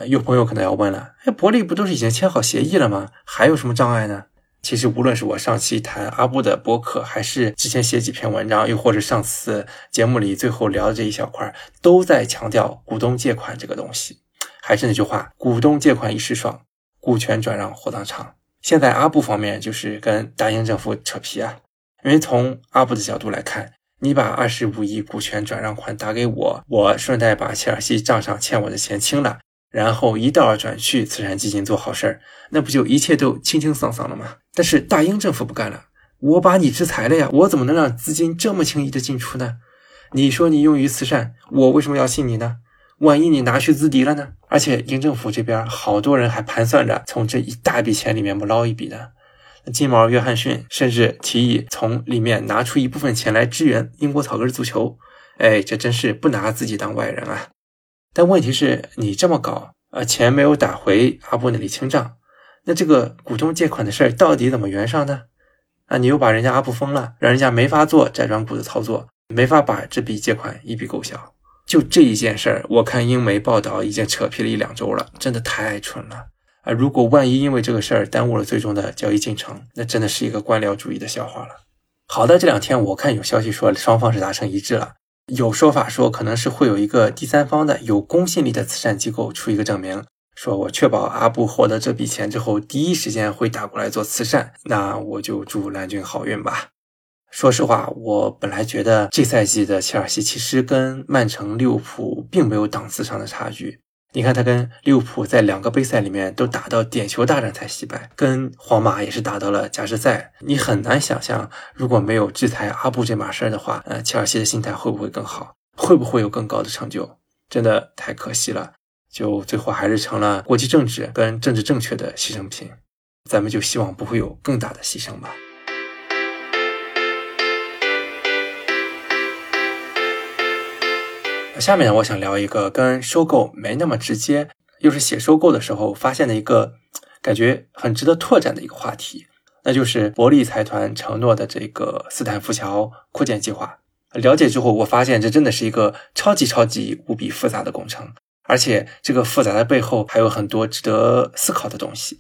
有朋友可能要问了，哎，伯利不都是已经签好协议了吗？还有什么障碍呢？其实，无论是我上期谈阿布的博客，还是之前写几篇文章，又或者上次节目里最后聊的这一小块，都在强调股东借款这个东西。还是那句话，股东借款一时爽，股权转让火葬场。现在阿布方面就是跟大英政府扯皮啊，因为从阿布的角度来看，你把二十五亿股权转让款打给我，我顺带把切尔西账上欠我的钱清了。然后一道转去慈善基金做好事儿，那不就一切都清清爽爽了吗？但是大英政府不干了，我把你制裁了呀，我怎么能让资金这么轻易的进出呢？你说你用于慈善，我为什么要信你呢？万一你拿去资敌了呢？而且英政府这边好多人还盘算着从这一大笔钱里面不捞一笔呢。金毛约翰逊甚至提议从里面拿出一部分钱来支援英国草根足球。哎，这真是不拿自己当外人啊！但问题是你这么搞，呃，钱没有打回阿布那里清账，那这个股东借款的事儿到底怎么圆上呢？啊，你又把人家阿布封了，让人家没法做债转股的操作，没法把这笔借款一笔勾销。就这一件事儿，我看英媒报道已经扯皮了一两周了，真的太蠢了啊！如果万一因为这个事儿耽误了最终的交易进程，那真的是一个官僚主义的笑话了。好的，这两天我看有消息说双方是达成一致了。有说法说，可能是会有一个第三方的有公信力的慈善机构出一个证明，说我确保阿布获得这笔钱之后，第一时间会打过来做慈善。那我就祝蓝军好运吧。说实话，我本来觉得这赛季的切尔西其实跟曼城、利物浦并没有档次上的差距。你看，他跟利物浦在两个杯赛里面都打到点球大战才惜败，跟皇马也是打到了加时赛。你很难想象，如果没有制裁阿布这码事儿的话，呃，切尔西的心态会不会更好？会不会有更高的成就？真的太可惜了，就最后还是成了国际政治跟政治正确的牺牲品。咱们就希望不会有更大的牺牲吧。下面，我想聊一个跟收购没那么直接，又是写收购的时候发现的一个感觉很值得拓展的一个话题，那就是伯利财团承诺的这个斯坦福桥扩建计划。了解之后，我发现这真的是一个超级超级无比复杂的工程，而且这个复杂的背后还有很多值得思考的东西。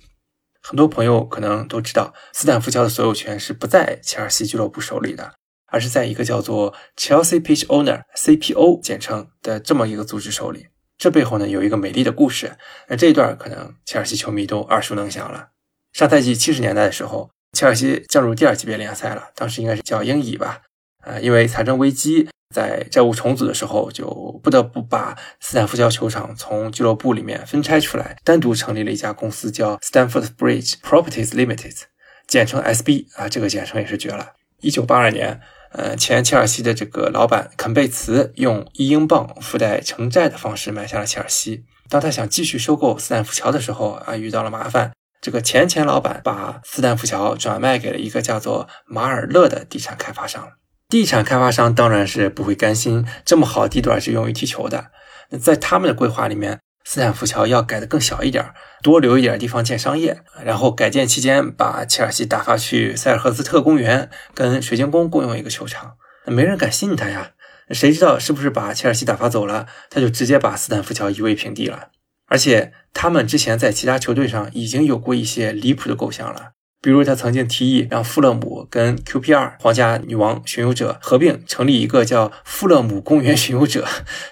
很多朋友可能都知道，斯坦福桥的所有权是不在切尔西俱乐部手里的，而是在一个叫做 Chelsea Pitch Owner（CPO） 简称的这么一个组织手里。这背后呢有一个美丽的故事，那这一段可能切尔西球迷都耳熟能详了。上赛季七十年代的时候，切尔西降入第二级别联赛了，当时应该是叫英乙吧。呃，因为财政危机，在债务重组的时候，就不得不把斯坦福桥球场从俱乐部里面分拆出来，单独成立了一家公司，叫 Stanford Bridge Properties Limited，简称 SB 啊，这个简称也是绝了。一九八二年，呃，前切尔西的这个老板肯贝茨用一英镑附带城债的方式买下了切尔西。当他想继续收购斯坦福桥的时候啊，遇到了麻烦。这个前前老板把斯坦福桥转卖给了一个叫做马尔勒的地产开发商。地产开发商当然是不会甘心这么好地段是用于踢球的。那在他们的规划里面，斯坦福桥要改的更小一点，多留一点地方建商业。然后改建期间，把切尔西打发去塞尔赫斯特公园，跟水晶宫共用一个球场。没人敢信他呀，谁知道是不是把切尔西打发走了，他就直接把斯坦福桥夷为平地了。而且他们之前在其他球队上已经有过一些离谱的构想了。比如，他曾经提议让富勒姆跟 QPR 皇家女王巡游者合并成立一个叫富勒姆公园巡游者，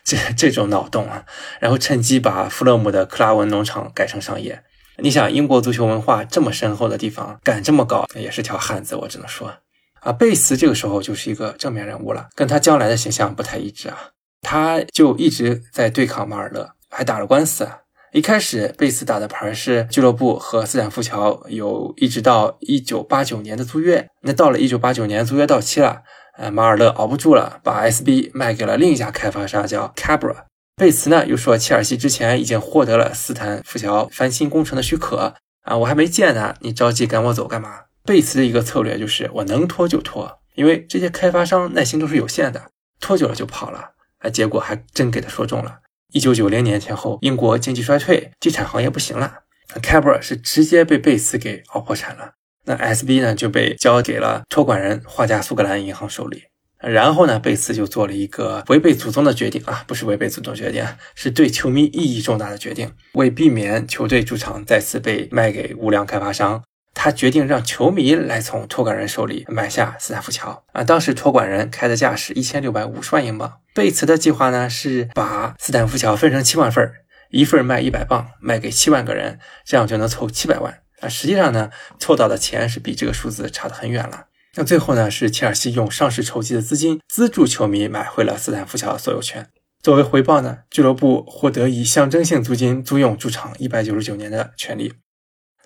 这这种脑洞啊，然后趁机把富勒姆的克拉文农场改成商业。你想，英国足球文化这么深厚的地方，敢这么搞也是条汉子，我只能说啊。贝斯这个时候就是一个正面人物了，跟他将来的形象不太一致啊，他就一直在对抗马尔勒，还打了官司。一开始，贝斯打的牌是俱乐部和斯坦福桥有一直到一九八九年的租约。那到了一九八九年租约到期了，呃，马尔勒熬不住了，把 SB 卖给了另一家开发商，叫 Cabra。贝茨呢又说，切尔西之前已经获得了斯坦福桥翻新工程的许可啊，我还没建呢，你着急赶我走干嘛？贝茨的一个策略就是我能拖就拖，因为这些开发商耐心都是有限的，拖久了就跑了。啊，结果还真给他说中了。一九九零年前后，英国经济衰退，地产行业不行了 c a b r 是直接被贝茨给熬破产了。那 SB 呢就被交给了托管人画家苏格兰银行手里。然后呢，贝茨就做了一个违背祖宗的决定啊，不是违背祖宗决定，是对球迷意义重大的决定。为避免球队主场再次被卖给无良开发商。他决定让球迷来从托管人手里买下斯坦福桥啊！当时托管人开的价是一千六百五十万英镑。贝茨的计划呢是把斯坦福桥分成七万份儿一份卖一百磅，卖给七万个人，这样就能凑七百万啊！实际上呢，凑到的钱是比这个数字差得很远了。那最后呢，是切尔西用上市筹集的资金资助球迷买回了斯坦福桥的所有权。作为回报呢，俱乐部获得以象征性租金租用主场一百九十九年的权利。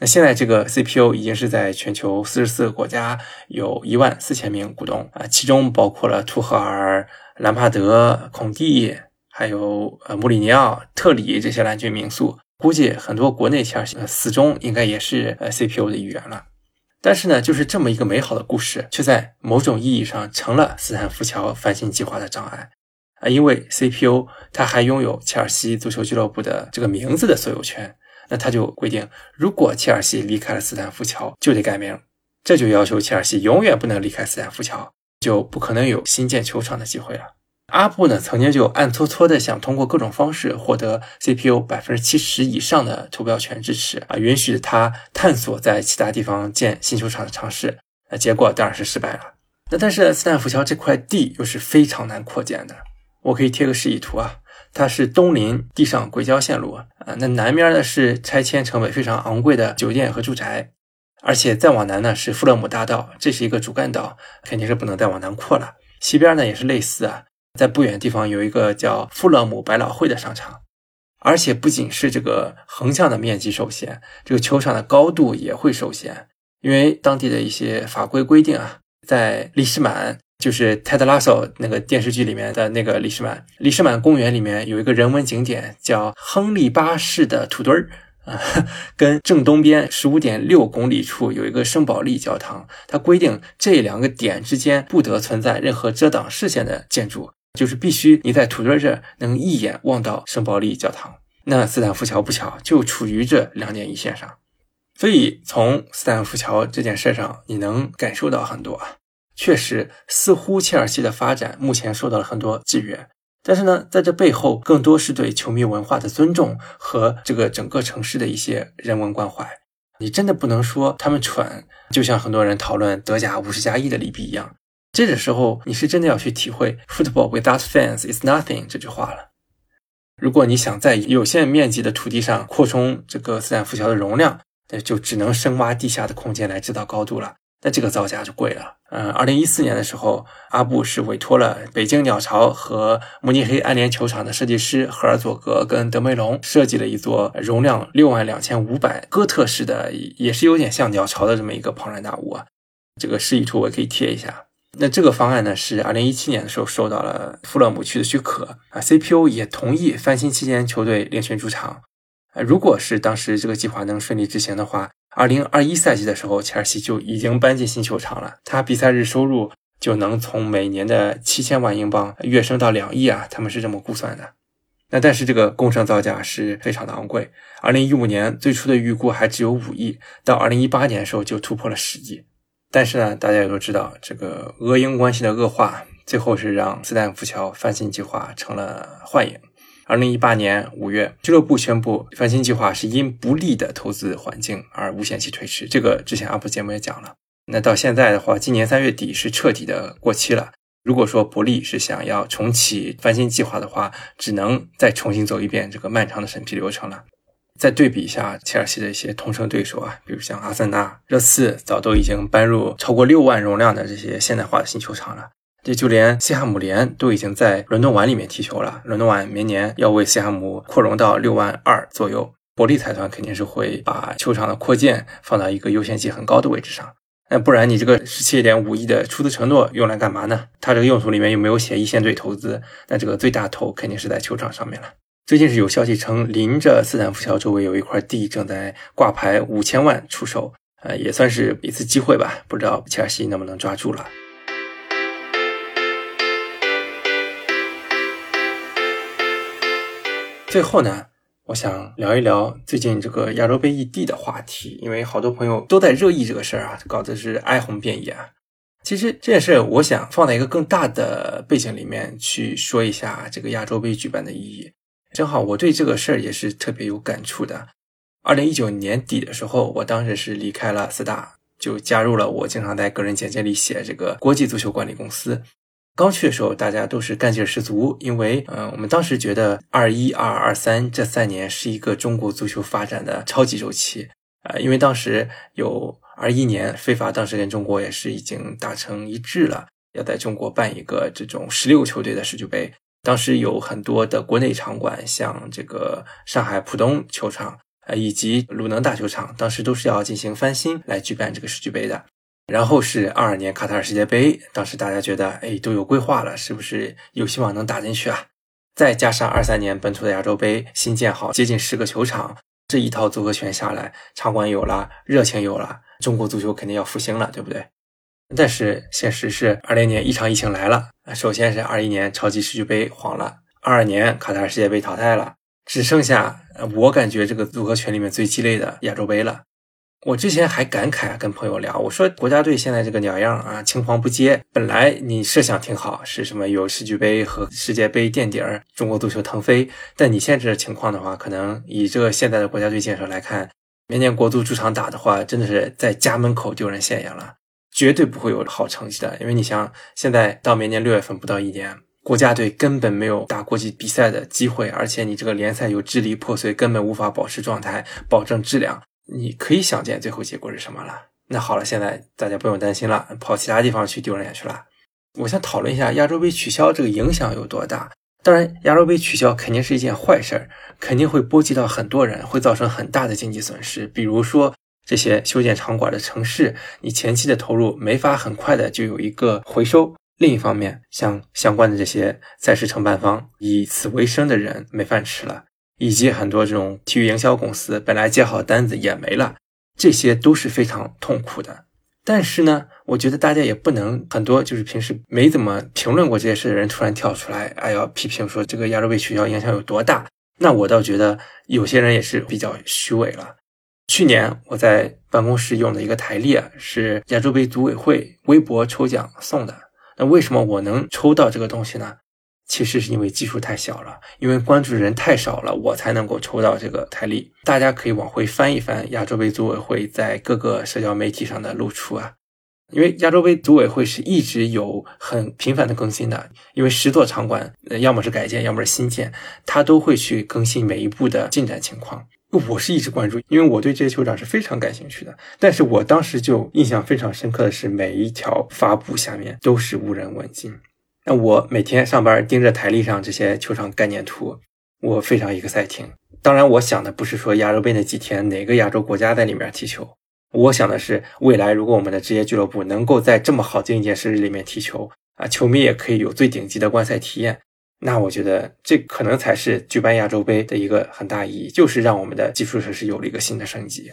那现在这个 CPO 已经是在全球四十四个国家有一万四千名股东啊，其中包括了图赫尔、兰帕德、孔蒂，还有呃穆里尼奥、特里这些蓝军名宿。估计很多国内切尔西死忠应该也是呃 CPO 的一员了。但是呢，就是这么一个美好的故事，却在某种意义上成了斯坦福桥翻新计划的障碍啊，因为 CPO 它还拥有切尔西足球俱乐部的这个名字的所有权。那他就规定，如果切尔西离开了斯坦福桥，就得改名。这就要求切尔西永远不能离开斯坦福桥，就不可能有新建球场的机会了。阿布呢，曾经就暗搓搓的想通过各种方式获得 CPU 百分之七十以上的投票权支持啊，允许他探索在其他地方建新球场的尝试。那结果当然是失败了。那但是斯坦福桥这块地又是非常难扩建的，我可以贴个示意图啊。它是东临地上轨交线路啊，那南面呢是拆迁成本非常昂贵的酒店和住宅，而且再往南呢是富勒姆大道，这是一个主干道，肯定是不能再往南扩了。西边呢也是类似啊，在不远地方有一个叫富勒姆百老汇的商场，而且不仅是这个横向的面积受限，这个球场的高度也会受限，因为当地的一些法规规定啊，在利什满。就是泰德拉索那个电视剧里面的那个李士满，李士满公园里面有一个人文景点叫亨利八世的土堆儿啊，跟正东边十五点六公里处有一个圣保利教堂，它规定这两个点之间不得存在任何遮挡视线的建筑，就是必须你在土堆这儿能一眼望到圣保利教堂。那斯坦福桥不巧就处于这两点一线上，所以从斯坦福桥这件事上，你能感受到很多啊。确实，似乎切尔西的发展目前受到了很多制约，但是呢，在这背后更多是对球迷文化的尊重和这个整个城市的一些人文关怀。你真的不能说他们蠢，就像很多人讨论德甲五十加一的利弊一样。这个时候，你是真的要去体会 “football without fans is nothing” 这句话了。如果你想在有限面积的土地上扩充这个斯坦福桥的容量，那就只能深挖地下的空间来制造高度了。那这个造价就贵了。嗯，二零一四年的时候，阿布是委托了北京鸟巢和慕尼黑安联球场的设计师赫尔佐格跟德梅隆设计了一座容量六万两千五百哥特式的，也是有点像鸟巢的这么一个庞然大物啊。这个示意图我可以贴一下。那这个方案呢，是二零一七年的时候受到了富勒姆区的许可啊，CPU 也同意翻新期间球队另寻主场。如果是当时这个计划能顺利执行的话，二零二一赛季的时候，切尔西就已经搬进新球场了，他比赛日收入就能从每年的七千万英镑跃升到两亿啊，他们是这么估算的。那但是这个工程造价是非常的昂贵，二零一五年最初的预估还只有五亿，到二零一八年的时候就突破了十亿。但是呢，大家也都知道，这个俄英关系的恶化，最后是让斯坦福桥翻新计划成了幻影。二零一八年五月，俱乐部宣布翻新计划是因不利的投资环境而无限期推迟。这个之前 UP 节目也讲了。那到现在的话，今年三月底是彻底的过期了。如果说伯利是想要重启翻新计划的话，只能再重新走一遍这个漫长的审批流程了。再对比一下切尔西的一些同城对手啊，比如像阿森纳、热刺，早都已经搬入超过六万容量的这些现代化的新球场了。这就连西汉姆联都已经在伦敦碗里面踢球了。伦敦碗明年要为西汉姆扩容到六万二左右，伯利财团肯定是会把球场的扩建放到一个优先级很高的位置上。那不然你这个十七点五亿的出资承诺用来干嘛呢？它这个用途里面又没有写一线队投资，那这个最大头肯定是在球场上面了。最近是有消息称，临着斯坦福桥周围有一块地正在挂牌五千万出售，呃，也算是一次机会吧。不知道切尔西能不能抓住了。最后呢，我想聊一聊最近这个亚洲杯异地的话题，因为好多朋友都在热议这个事儿啊，搞的是哀鸿遍野啊。其实这件事，我想放在一个更大的背景里面去说一下这个亚洲杯举办的意义。正好我对这个事儿也是特别有感触的。二零一九年底的时候，我当时是离开了四大，就加入了我经常在个人简介里写这个国际足球管理公司。刚去的时候，大家都是干劲十足，因为嗯，我们当时觉得二一、二二、三这三年是一个中国足球发展的超级周期啊，因为当时有二一年，非法当时跟中国也是已经达成一致了，要在中国办一个这种十六球队的世俱杯。当时有很多的国内场馆，像这个上海浦东球场，呃，以及鲁能大球场，当时都是要进行翻新来举办这个世俱杯的。然后是二二年卡塔尔世界杯，当时大家觉得，哎，都有规划了，是不是有希望能打进去啊？再加上二三年本土的亚洲杯新建好接近十个球场，这一套组合拳下来，场馆有了，热情有了，中国足球肯定要复兴了，对不对？但是现实是，二零年一场疫情来了。首先是二一年超级世界杯黄了，二二年卡塔尔世界杯淘汰了，只剩下我感觉这个组合拳里面最鸡肋的亚洲杯了。我之前还感慨跟朋友聊，我说国家队现在这个鸟样啊，青黄不接。本来你设想挺好，是什么有世俱杯和世界杯垫底儿，中国足球腾飞。但你现在这情况的话，可能以这个现在的国家队建设来看，明年国足主场打的话，真的是在家门口丢人现眼了。绝对不会有好成绩的，因为你想，现在到明年六月份不到一年，国家队根本没有打国际比赛的机会，而且你这个联赛又支离破碎，根本无法保持状态，保证质量。你可以想见最后结果是什么了。那好了，现在大家不用担心了，跑其他地方去丢人眼去了。我想讨论一下亚洲杯取消这个影响有多大。当然，亚洲杯取消肯定是一件坏事儿，肯定会波及到很多人，会造成很大的经济损失，比如说。这些修建场馆的城市，你前期的投入没法很快的就有一个回收。另一方面，像相关的这些赛事承办方，以此为生的人没饭吃了，以及很多这种体育营销公司本来接好单子也没了，这些都是非常痛苦的。但是呢，我觉得大家也不能很多就是平时没怎么评论过这些事的人突然跳出来，哎呀批评说这个亚洲杯取消影响有多大。那我倒觉得有些人也是比较虚伪了。去年我在办公室用的一个台历啊，是亚洲杯组委会微博抽奖送的。那为什么我能抽到这个东西呢？其实是因为基数太小了，因为关注人太少了，我才能够抽到这个台历。大家可以往回翻一翻亚洲杯组委会在各个社交媒体上的露出啊，因为亚洲杯组委会是一直有很频繁的更新的，因为十座场馆要么是改建，要么是新建，它都会去更新每一步的进展情况。我是一直关注，因为我对这些酋长是非常感兴趣的。但是我当时就印象非常深刻的是，每一条发布下面都是无人问津。那我每天上班盯着台历上这些球场概念图，我非常 exciting。当然，我想的不是说亚洲杯那几天哪个亚洲国家在里面踢球，我想的是未来如果我们的职业俱乐部能够在这么好的一件事里面踢球啊，球迷也可以有最顶级的观赛体验。那我觉得这可能才是举办亚洲杯的一个很大意义，就是让我们的基础设施有了一个新的升级。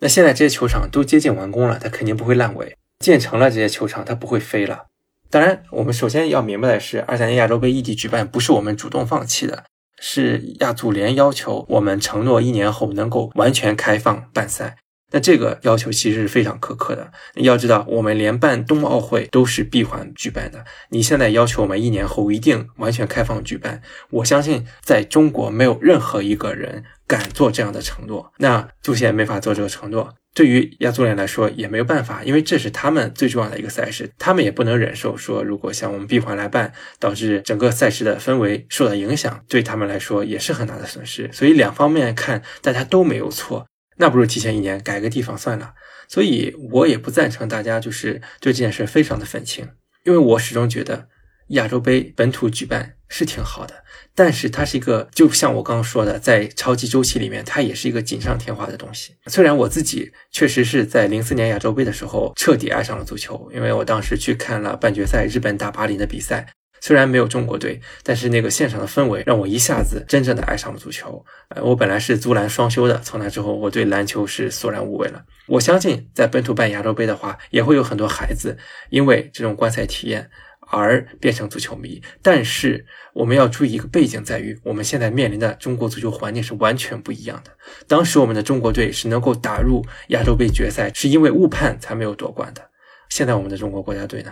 那现在这些球场都接近完工了，它肯定不会烂尾。建成了这些球场，它不会飞了。当然，我们首先要明白的是，二三年亚洲杯异地举办不是我们主动放弃的，是亚足联要求我们承诺一年后能够完全开放办赛。那这个要求其实是非常苛刻的。要知道，我们连办冬奥会都是闭环举办的，你现在要求我们一年后一定完全开放举办，我相信在中国没有任何一个人敢做这样的承诺。那足协没法做这个承诺。对于亚足联来说也没有办法，因为这是他们最重要的一个赛事，他们也不能忍受说如果像我们闭环来办，导致整个赛事的氛围受到影响，对他们来说也是很大的损失。所以两方面看，大家都没有错，那不如提前一年改个地方算了。所以我也不赞成大家就是对这件事非常的愤青，因为我始终觉得亚洲杯本土举办是挺好的。但是它是一个，就像我刚刚说的，在超级周期里面，它也是一个锦上添花的东西。虽然我自己确实是在零四年亚洲杯的时候彻底爱上了足球，因为我当时去看了半决赛日本打巴林的比赛，虽然没有中国队，但是那个现场的氛围让我一下子真正的爱上了足球。呃，我本来是足篮双修的，从那之后我对篮球是索然无味了。我相信在本土办亚洲杯的话，也会有很多孩子因为这种观赛体验。而变成足球迷，但是我们要注意一个背景，在于我们现在面临的中国足球环境是完全不一样的。当时我们的中国队是能够打入亚洲杯决赛，是因为误判才没有夺冠的。现在我们的中国国家队呢？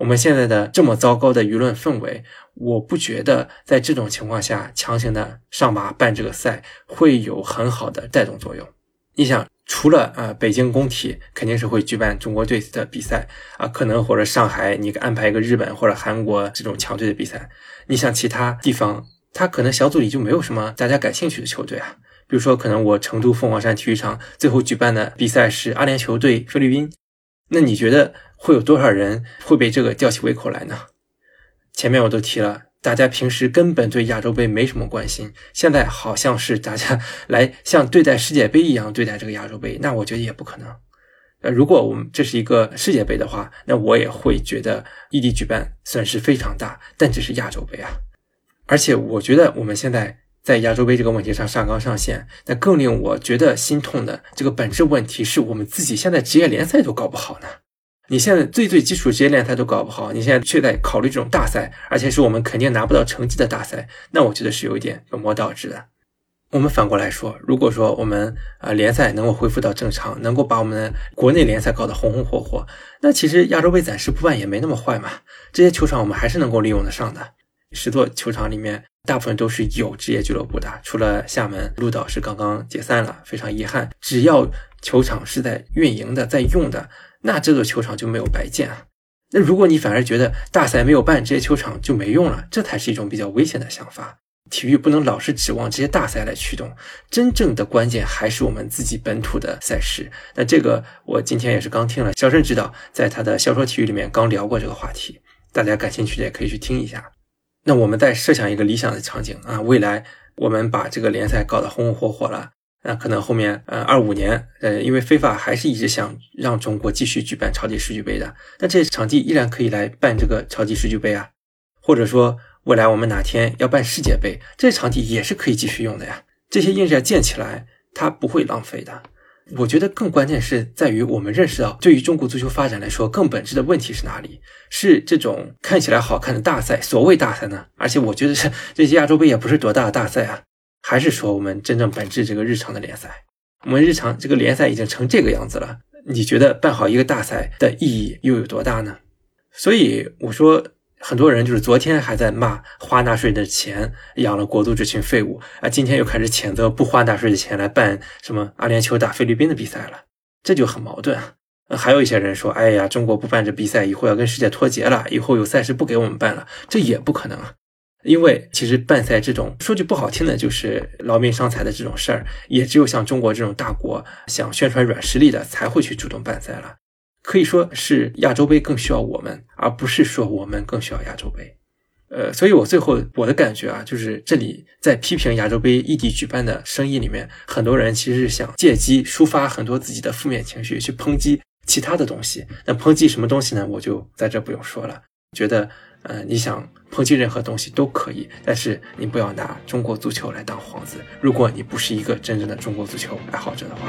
我们现在的这么糟糕的舆论氛围，我不觉得在这种情况下强行的上马办这个赛会有很好的带动作用。你想？除了啊，北京工体肯定是会举办中国队的比赛啊，可能或者上海你安排一个日本或者韩国这种强队的比赛。你像其他地方，他可能小组里就没有什么大家感兴趣的球队啊。比如说，可能我成都凤凰山体育场最后举办的比赛是阿联酋对菲律宾，那你觉得会有多少人会被这个吊起胃口来呢？前面我都提了。大家平时根本对亚洲杯没什么关心，现在好像是大家 来像对待世界杯一样对待这个亚洲杯，那我觉得也不可能。呃，如果我们这是一个世界杯的话，那我也会觉得异地举办损失非常大。但这是亚洲杯啊，而且我觉得我们现在在亚洲杯这个问题上上纲上线，那更令我觉得心痛的这个本质问题是我们自己现在职业联赛都搞不好呢。你现在最最基础职业联赛都搞不好，你现在却在考虑这种大赛，而且是我们肯定拿不到成绩的大赛，那我觉得是有一点本末倒置的。我们反过来说，如果说我们啊联赛能够恢复到正常，能够把我们国内联赛搞得红红火火，那其实亚洲杯暂时不办也没那么坏嘛。这些球场我们还是能够利用得上的。十座球场里面，大部分都是有职业俱乐部的，除了厦门鹿岛是刚刚解散了，非常遗憾。只要球场是在运营的，在用的。那这座球场就没有白建啊！那如果你反而觉得大赛没有办，这些球场就没用了，这才是一种比较危险的想法。体育不能老是指望这些大赛来驱动，真正的关键还是我们自己本土的赛事。那这个我今天也是刚听了，小盛指导在他的《小说体育》里面刚聊过这个话题，大家感兴趣的也可以去听一下。那我们再设想一个理想的场景啊，未来我们把这个联赛搞得红红火火了。那可能后面，呃，二五年，呃，因为非法还是一直想让中国继续举办超级世俱杯的，那这场地依然可以来办这个超级世俱杯啊，或者说未来我们哪天要办世界杯，这场地也是可以继续用的呀。这些硬件建起来，它不会浪费的。我觉得更关键是在于我们认识到，对于中国足球发展来说，更本质的问题是哪里？是这种看起来好看的大赛，所谓大赛呢？而且我觉得是这些亚洲杯也不是多大的大赛啊，还是说我们真正本质这个日常的联赛？我们日常这个联赛已经成这个样子了，你觉得办好一个大赛的意义又有多大呢？所以我说。很多人就是昨天还在骂花纳税的钱养了国足这群废物啊，今天又开始谴责不花纳税的钱来办什么阿联酋打菲律宾的比赛了，这就很矛盾啊。还有一些人说，哎呀，中国不办这比赛，以后要跟世界脱节了，以后有赛事不给我们办了，这也不可能啊。因为其实办赛这种说句不好听的，就是劳民伤财的这种事儿，也只有像中国这种大国想宣传软实力的才会去主动办赛了。可以说是亚洲杯更需要我们，而不是说我们更需要亚洲杯。呃，所以我最后我的感觉啊，就是这里在批评亚洲杯异地举办的声音里面，很多人其实是想借机抒发很多自己的负面情绪，去抨击其他的东西。那抨击什么东西呢？我就在这不用说了。觉得，呃，你想抨击任何东西都可以，但是你不要拿中国足球来当幌子。如果你不是一个真正的中国足球爱好者的话。